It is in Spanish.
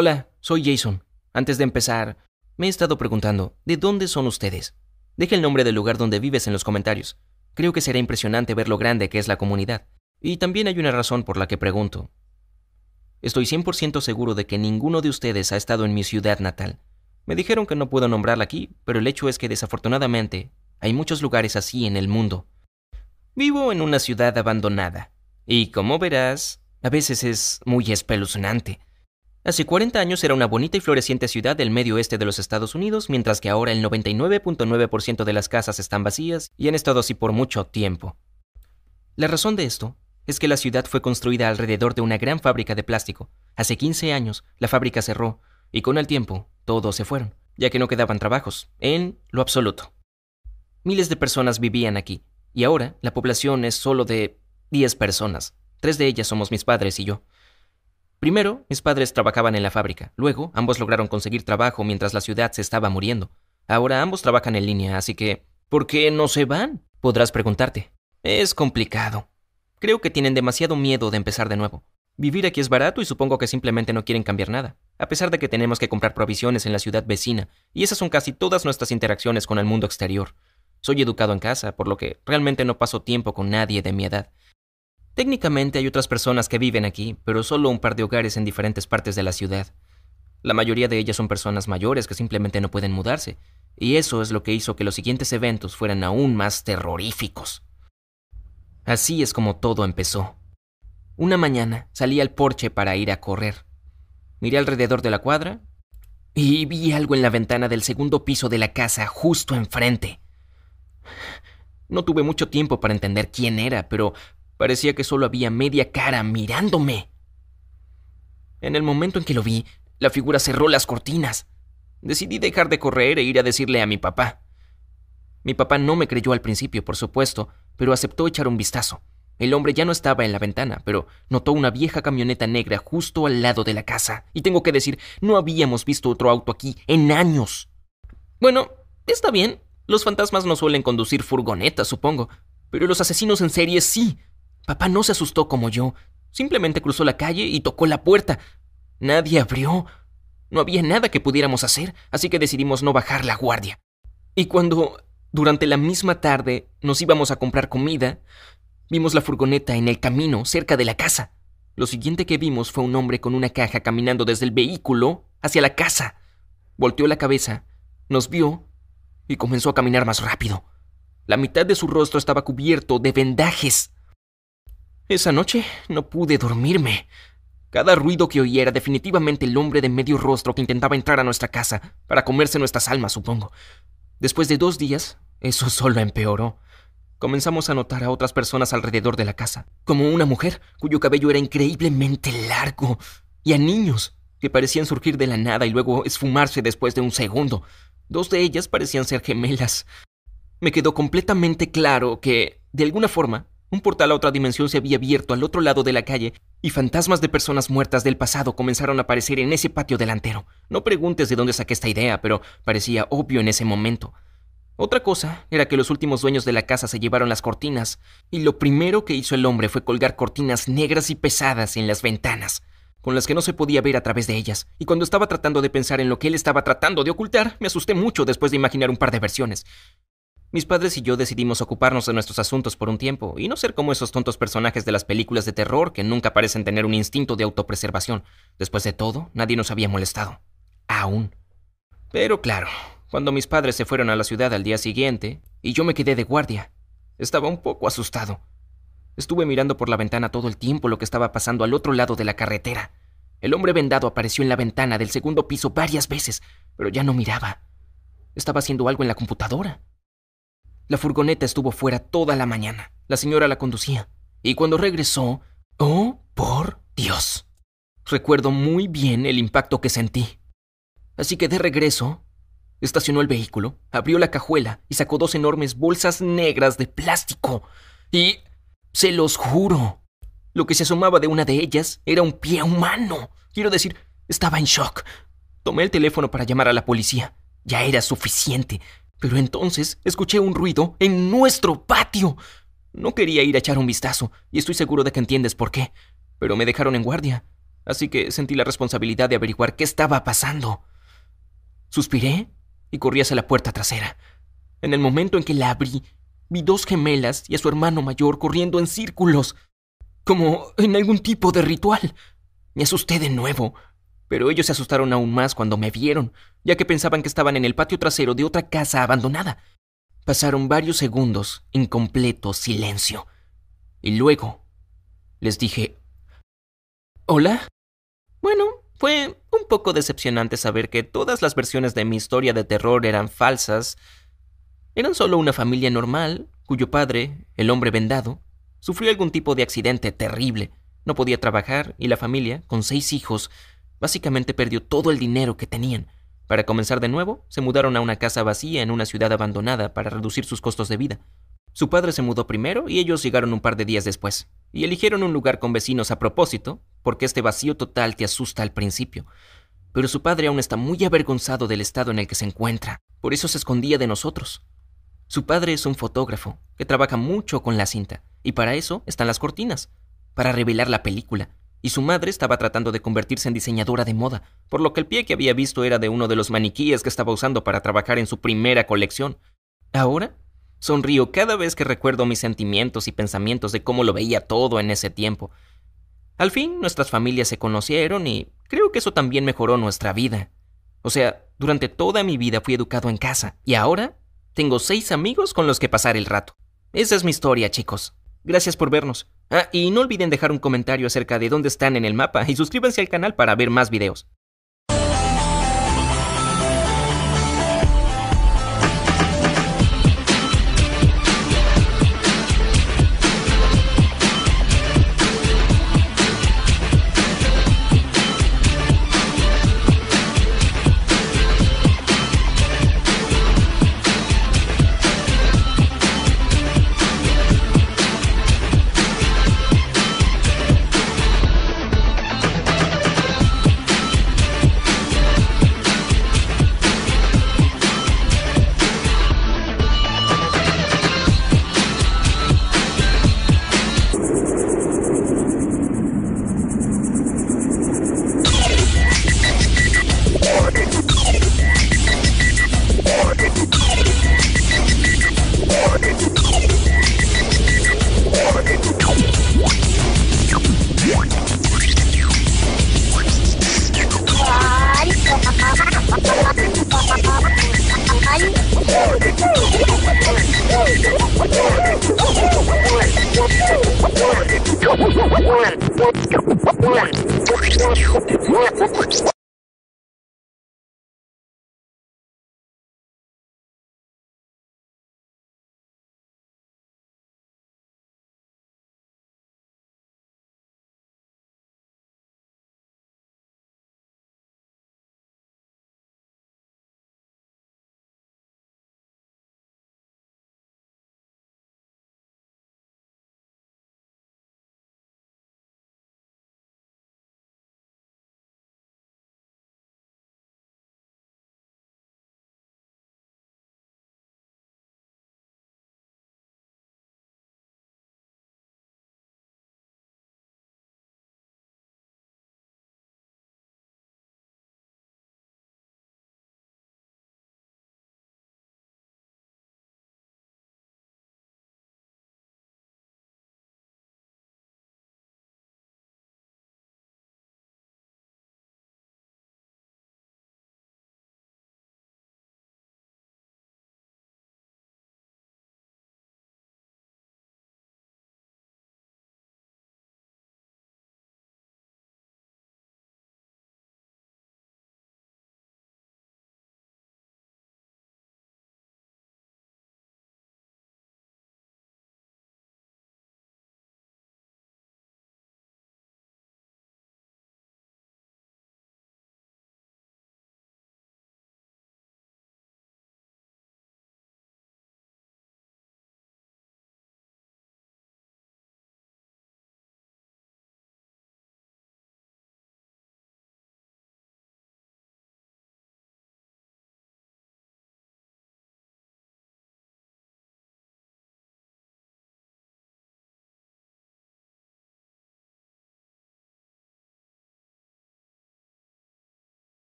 Hola, soy Jason. Antes de empezar, me he estado preguntando, ¿de dónde son ustedes? Deja el nombre del lugar donde vives en los comentarios. Creo que será impresionante ver lo grande que es la comunidad. Y también hay una razón por la que pregunto. Estoy 100% seguro de que ninguno de ustedes ha estado en mi ciudad natal. Me dijeron que no puedo nombrarla aquí, pero el hecho es que desafortunadamente hay muchos lugares así en el mundo. Vivo en una ciudad abandonada, y como verás, a veces es muy espeluznante. Hace 40 años era una bonita y floreciente ciudad del medio oeste de los Estados Unidos, mientras que ahora el 99.9% de las casas están vacías y han estado así por mucho tiempo. La razón de esto es que la ciudad fue construida alrededor de una gran fábrica de plástico. Hace 15 años, la fábrica cerró y con el tiempo todos se fueron, ya que no quedaban trabajos, en lo absoluto. Miles de personas vivían aquí, y ahora la población es solo de 10 personas. Tres de ellas somos mis padres y yo. Primero, mis padres trabajaban en la fábrica. Luego, ambos lograron conseguir trabajo mientras la ciudad se estaba muriendo. Ahora ambos trabajan en línea, así que... ¿Por qué no se van? Podrás preguntarte. Es complicado. Creo que tienen demasiado miedo de empezar de nuevo. Vivir aquí es barato y supongo que simplemente no quieren cambiar nada, a pesar de que tenemos que comprar provisiones en la ciudad vecina, y esas son casi todas nuestras interacciones con el mundo exterior. Soy educado en casa, por lo que realmente no paso tiempo con nadie de mi edad. Técnicamente hay otras personas que viven aquí, pero solo un par de hogares en diferentes partes de la ciudad. La mayoría de ellas son personas mayores que simplemente no pueden mudarse, y eso es lo que hizo que los siguientes eventos fueran aún más terroríficos. Así es como todo empezó. Una mañana salí al porche para ir a correr. Miré alrededor de la cuadra y vi algo en la ventana del segundo piso de la casa justo enfrente. No tuve mucho tiempo para entender quién era, pero Parecía que solo había media cara mirándome. En el momento en que lo vi, la figura cerró las cortinas. Decidí dejar de correr e ir a decirle a mi papá. Mi papá no me creyó al principio, por supuesto, pero aceptó echar un vistazo. El hombre ya no estaba en la ventana, pero notó una vieja camioneta negra justo al lado de la casa. Y tengo que decir, no habíamos visto otro auto aquí en años. Bueno, está bien. Los fantasmas no suelen conducir furgonetas, supongo. Pero los asesinos en serie sí. Papá no se asustó como yo. Simplemente cruzó la calle y tocó la puerta. Nadie abrió. No había nada que pudiéramos hacer, así que decidimos no bajar la guardia. Y cuando, durante la misma tarde, nos íbamos a comprar comida, vimos la furgoneta en el camino cerca de la casa. Lo siguiente que vimos fue un hombre con una caja caminando desde el vehículo hacia la casa. Volteó la cabeza, nos vio y comenzó a caminar más rápido. La mitad de su rostro estaba cubierto de vendajes. Esa noche no pude dormirme. Cada ruido que oía era definitivamente el hombre de medio rostro que intentaba entrar a nuestra casa para comerse nuestras almas, supongo. Después de dos días, eso solo empeoró. Comenzamos a notar a otras personas alrededor de la casa, como una mujer cuyo cabello era increíblemente largo, y a niños que parecían surgir de la nada y luego esfumarse después de un segundo. Dos de ellas parecían ser gemelas. Me quedó completamente claro que, de alguna forma, un portal a otra dimensión se había abierto al otro lado de la calle y fantasmas de personas muertas del pasado comenzaron a aparecer en ese patio delantero. No preguntes de dónde saqué esta idea, pero parecía obvio en ese momento. Otra cosa era que los últimos dueños de la casa se llevaron las cortinas, y lo primero que hizo el hombre fue colgar cortinas negras y pesadas en las ventanas, con las que no se podía ver a través de ellas, y cuando estaba tratando de pensar en lo que él estaba tratando de ocultar, me asusté mucho después de imaginar un par de versiones. Mis padres y yo decidimos ocuparnos de nuestros asuntos por un tiempo y no ser como esos tontos personajes de las películas de terror que nunca parecen tener un instinto de autopreservación. Después de todo, nadie nos había molestado. Aún. Pero claro, cuando mis padres se fueron a la ciudad al día siguiente y yo me quedé de guardia, estaba un poco asustado. Estuve mirando por la ventana todo el tiempo lo que estaba pasando al otro lado de la carretera. El hombre vendado apareció en la ventana del segundo piso varias veces, pero ya no miraba. Estaba haciendo algo en la computadora. La furgoneta estuvo fuera toda la mañana. La señora la conducía. Y cuando regresó... ¡Oh, por Dios! Recuerdo muy bien el impacto que sentí. Así que de regreso, estacionó el vehículo, abrió la cajuela y sacó dos enormes bolsas negras de plástico. Y... Se los juro. Lo que se asomaba de una de ellas era un pie humano. Quiero decir, estaba en shock. Tomé el teléfono para llamar a la policía. Ya era suficiente. Pero entonces escuché un ruido en nuestro patio. No quería ir a echar un vistazo, y estoy seguro de que entiendes por qué, pero me dejaron en guardia. así que sentí la responsabilidad de averiguar qué estaba pasando. Suspiré y corrí hacia la puerta trasera. En el momento en que la abrí, vi dos gemelas y a su hermano mayor corriendo en círculos, como en algún tipo de ritual. Me asusté de nuevo, pero ellos se asustaron aún más cuando me vieron, ya que pensaban que estaban en el patio trasero de otra casa abandonada. Pasaron varios segundos en completo silencio. Y luego les dije, ¿Hola? Bueno, fue un poco decepcionante saber que todas las versiones de mi historia de terror eran falsas. Eran solo una familia normal, cuyo padre, el hombre vendado, sufrió algún tipo de accidente terrible. No podía trabajar y la familia, con seis hijos, básicamente perdió todo el dinero que tenían. Para comenzar de nuevo, se mudaron a una casa vacía en una ciudad abandonada para reducir sus costos de vida. Su padre se mudó primero y ellos llegaron un par de días después, y eligieron un lugar con vecinos a propósito, porque este vacío total te asusta al principio. Pero su padre aún está muy avergonzado del estado en el que se encuentra, por eso se escondía de nosotros. Su padre es un fotógrafo, que trabaja mucho con la cinta, y para eso están las cortinas, para revelar la película, y su madre estaba tratando de convertirse en diseñadora de moda, por lo que el pie que había visto era de uno de los maniquíes que estaba usando para trabajar en su primera colección. Ahora Sonrío cada vez que recuerdo mis sentimientos y pensamientos de cómo lo veía todo en ese tiempo. Al fin nuestras familias se conocieron y creo que eso también mejoró nuestra vida. O sea, durante toda mi vida fui educado en casa y ahora tengo seis amigos con los que pasar el rato. Esa es mi historia, chicos. Gracias por vernos. Ah, y no olviden dejar un comentario acerca de dónde están en el mapa y suscríbanse al canal para ver más videos. Thank you.